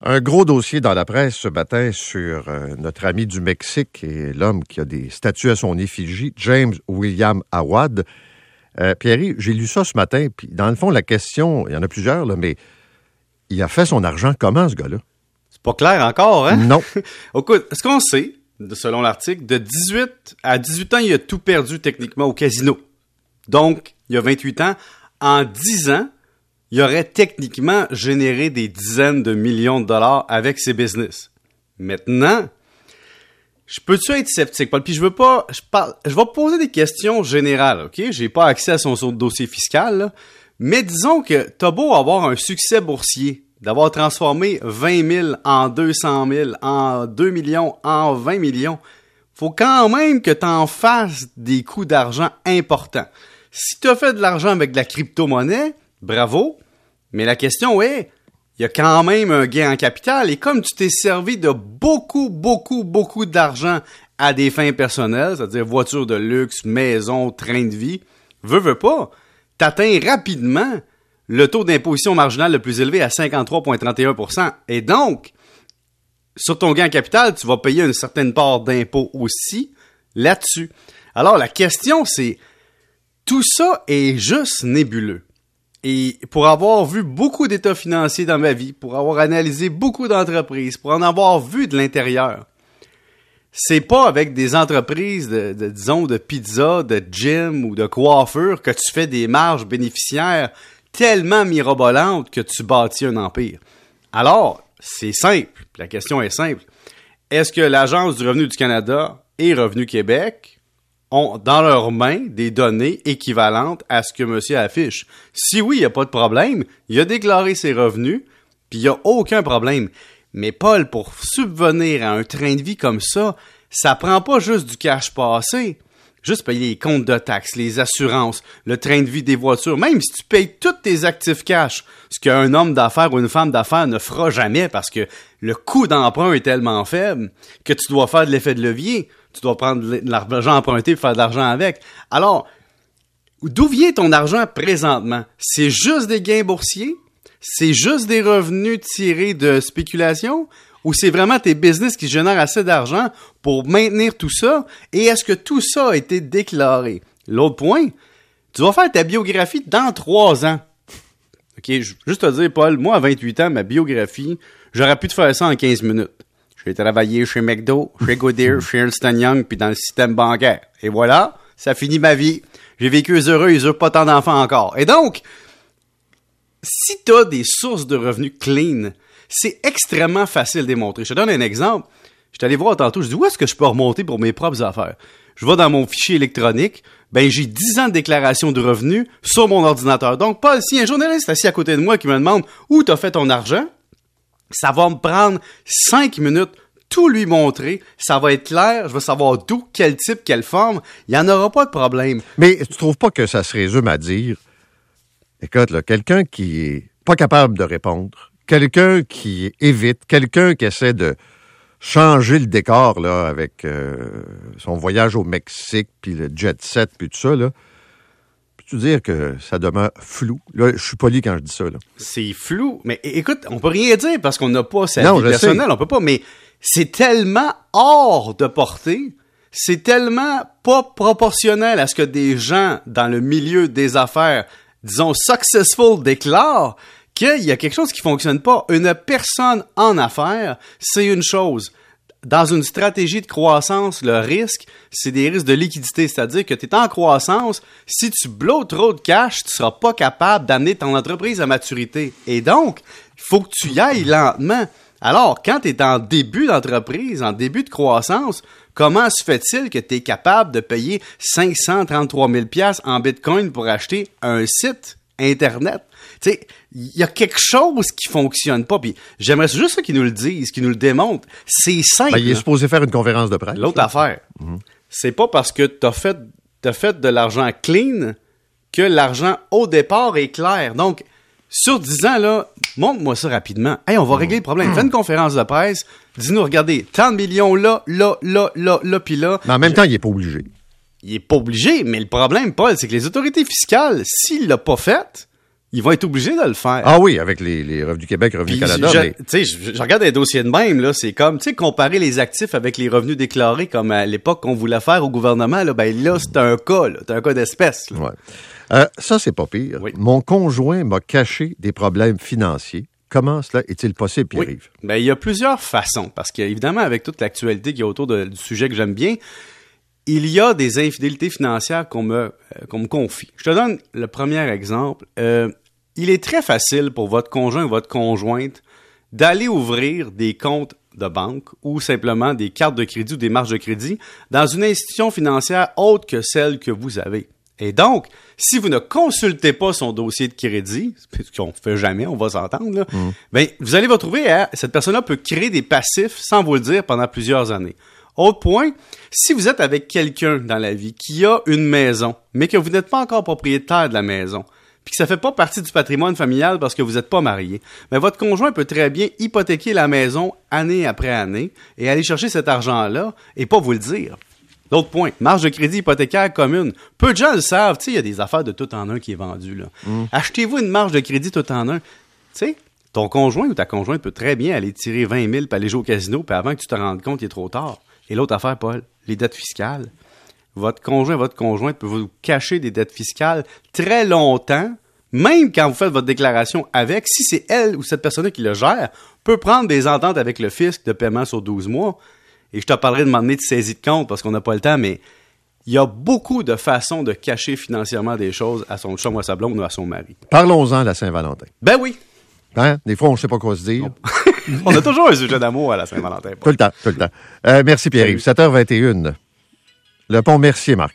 Un gros dossier dans la presse ce matin sur euh, notre ami du Mexique et l'homme qui a des statues à son effigie, James William Awad. Euh, Pierre, j'ai lu ça ce matin, puis dans le fond, la question, il y en a plusieurs, là, mais il a fait son argent comment, ce gars-là? C'est pas clair encore, hein? Non. Écoute, ce qu'on sait, selon l'article, de 18 à 18 ans, il a tout perdu techniquement au casino. Donc, il y a 28 ans, en 10 ans, il aurait techniquement généré des dizaines de millions de dollars avec ses business. Maintenant, je peux-tu être sceptique, Paul? Puis je veux pas, je parle, je vais poser des questions générales, ok? J'ai pas accès à son, dossier fiscal, mais disons que t'as beau avoir un succès boursier, d'avoir transformé 20 000 en 200 000, en 2 millions, en 20 millions, faut quand même que t'en fasses des coûts d'argent importants. Si t'as fait de l'argent avec de la crypto-monnaie, bravo. Mais la question est, il y a quand même un gain en capital et comme tu t'es servi de beaucoup, beaucoup, beaucoup d'argent à des fins personnelles, c'est-à-dire voiture de luxe, maison, train de vie, veux, veux pas, t'atteins rapidement le taux d'imposition marginal le plus élevé à 53,31% Et donc, sur ton gain en capital, tu vas payer une certaine part d'impôt aussi là-dessus. Alors, la question, c'est, tout ça est juste nébuleux. Et pour avoir vu beaucoup d'états financiers dans ma vie, pour avoir analysé beaucoup d'entreprises, pour en avoir vu de l'intérieur, c'est pas avec des entreprises de, disons de pizza, de gym ou de coiffure que tu fais des marges bénéficiaires tellement mirobolantes que tu bâtis un empire. Alors, c'est simple. La question est simple. Est-ce que l'Agence du revenu du Canada et Revenu Québec? Ont dans leurs mains des données équivalentes à ce que monsieur affiche. Si oui, il n'y a pas de problème, il a déclaré ses revenus, puis il n'y a aucun problème. Mais Paul, pour subvenir à un train de vie comme ça, ça prend pas juste du cash passé. Juste payer les comptes de taxes, les assurances, le train de vie des voitures, même si tu payes tous tes actifs cash, ce qu'un homme d'affaires ou une femme d'affaires ne fera jamais parce que le coût d'emprunt est tellement faible que tu dois faire de l'effet de levier tu dois prendre l'argent emprunté pour faire de l'argent avec. Alors, d'où vient ton argent présentement? C'est juste des gains boursiers? C'est juste des revenus tirés de spéculation? Ou c'est vraiment tes business qui génèrent assez d'argent pour maintenir tout ça? Et est-ce que tout ça a été déclaré? L'autre point, tu vas faire ta biographie dans trois ans. OK, juste te dire, Paul, moi, à 28 ans, ma biographie, j'aurais pu te faire ça en 15 minutes. J'ai travaillé chez McDo, chez Goodyear, chez Ernst Young, puis dans le système bancaire. Et voilà, ça finit ma vie. J'ai vécu heureux, ils ont pas tant d'enfants encore. Et donc, si tu as des sources de revenus clean, c'est extrêmement facile de démontrer. Je te donne un exemple. Je suis allé voir tantôt, je dis où est-ce que je peux remonter pour mes propres affaires? Je vais dans mon fichier électronique, ben j'ai 10 ans de déclaration de revenus sur mon ordinateur. Donc, Paul, si un journaliste assis à côté de moi qui me demande où tu as fait ton argent, ça va me prendre cinq minutes tout lui montrer, ça va être clair, je vais savoir d'où, quel type, quelle forme, il n'y en aura pas de problème. Mais tu trouves pas que ça se résume à dire, écoute, quelqu'un qui est pas capable de répondre, quelqu'un qui évite, quelqu'un qui essaie de changer le décor avec euh, son voyage au Mexique, puis le jet set, puis tout ça, là, tu dire que ça demeure flou? Là, je suis poli quand je dis ça. C'est flou. Mais écoute, on peut rien dire parce qu'on n'a pas sa vie personnelle. On peut pas. Mais c'est tellement hors de portée. C'est tellement pas proportionnel à ce que des gens dans le milieu des affaires, disons, successful déclarent qu'il y a quelque chose qui fonctionne pas. Une personne en affaires, c'est une chose dans une stratégie de croissance, le risque, c'est des risques de liquidité. C'est-à-dire que tu es en croissance, si tu bloques trop de cash, tu seras pas capable d'amener ton entreprise à maturité. Et donc, il faut que tu y ailles lentement. Alors, quand tu es en début d'entreprise, en début de croissance, comment se fait-il que tu es capable de payer 533 000 en Bitcoin pour acheter un site Internet? Tu sais, il y a quelque chose qui fonctionne pas. Puis j'aimerais juste ça qu'ils nous le disent, qu'ils nous le démontrent. C'est simple. Ben, il est supposé faire une conférence de presse. L'autre affaire, mhm. c'est pas parce que tu as fait, as fait de l'argent clean que l'argent au départ est clair. Donc, sur 10 ans, là, montre-moi ça rapidement. Hey, on va mhm. régler le problème. Fais une conférence de presse. Dis-nous, regardez, tant de millions là, là, là, là, là, puis là. Mais en même temps, il est pas obligé. Il est pas obligé, mais le problème, Paul, c'est que les autorités fiscales, s'il l'a pas fait, ils vont être obligés de le faire. Ah oui, avec les, les Revenus Québec, Revenus Puis, Canada. je, mais- tu sais, je, je regarde les dossiers de même, là, c'est comme, tu sais, comparer les actifs avec les revenus déclarés comme à l'époque qu'on voulait faire au gouvernement, là, ben là, c'est un cas, là, c'est un cas d'espèce. Ouais. Euh, ça, c'est pas pire. Oui. Mon conjoint m'a caché des problèmes financiers. Comment cela est-il possible, Oui. Pierre-Yves? Ben, il y a plusieurs façons, parce qu'évidemment, avec toute l'actualité qui est autour de- du sujet que j'aime bien, il y a des infidélités financières qu'on me, euh, qu'on me confie. Je te donne le premier exemple. Euh, il est très facile pour votre conjoint ou votre conjointe d'aller ouvrir des comptes de banque ou simplement des cartes de crédit ou des marges de crédit dans une institution financière autre que celle que vous avez. Et donc, si vous ne consultez pas son dossier de crédit, ce qu'on fait jamais, on va s'entendre, là, ben, vous allez vous retrouver à, cette personne-là peut créer des passifs sans vous le dire pendant plusieurs années. Autre point, si vous êtes avec quelqu'un dans la vie qui a une maison, mais que vous n'êtes pas encore propriétaire de la maison, puis que ça fait pas partie du patrimoine familial parce que vous n'êtes pas marié, mais votre conjoint peut très bien hypothéquer la maison année après année et aller chercher cet argent-là et pas vous le dire. L'autre point, marge de crédit hypothécaire commune. Peu de gens le savent. Tu sais, il y a des affaires de tout en un qui est vendu. là. Achetez-vous une marge de crédit tout en un. Tu sais, ton conjoint ou ta conjointe peut très bien aller tirer 20 000 puis aller jouer au casino, puis avant que tu te rendes compte, il est trop tard. Et l'autre affaire, Paul, les dettes fiscales. Votre conjoint, votre conjointe peut vous cacher des dettes fiscales très longtemps, même quand vous faites votre déclaration avec, si c'est elle ou cette personne qui le gère, peut prendre des ententes avec le fisc de paiement sur 12 mois. Et je te parlerai de m'emmener de saisie de compte parce qu'on n'a pas le temps, mais il y a beaucoup de façons de cacher financièrement des choses à son chum ou à sa blonde ou à son mari. Parlons-en à la Saint-Valentin. Ben oui, Hein? Des fois, on ne sait pas quoi se dire. on a toujours un sujet d'amour à la Saint-Valentin. Tout le temps, tout le temps. Euh, merci, Pierre-Yves. 7h21. Le pont Mercier, Marc.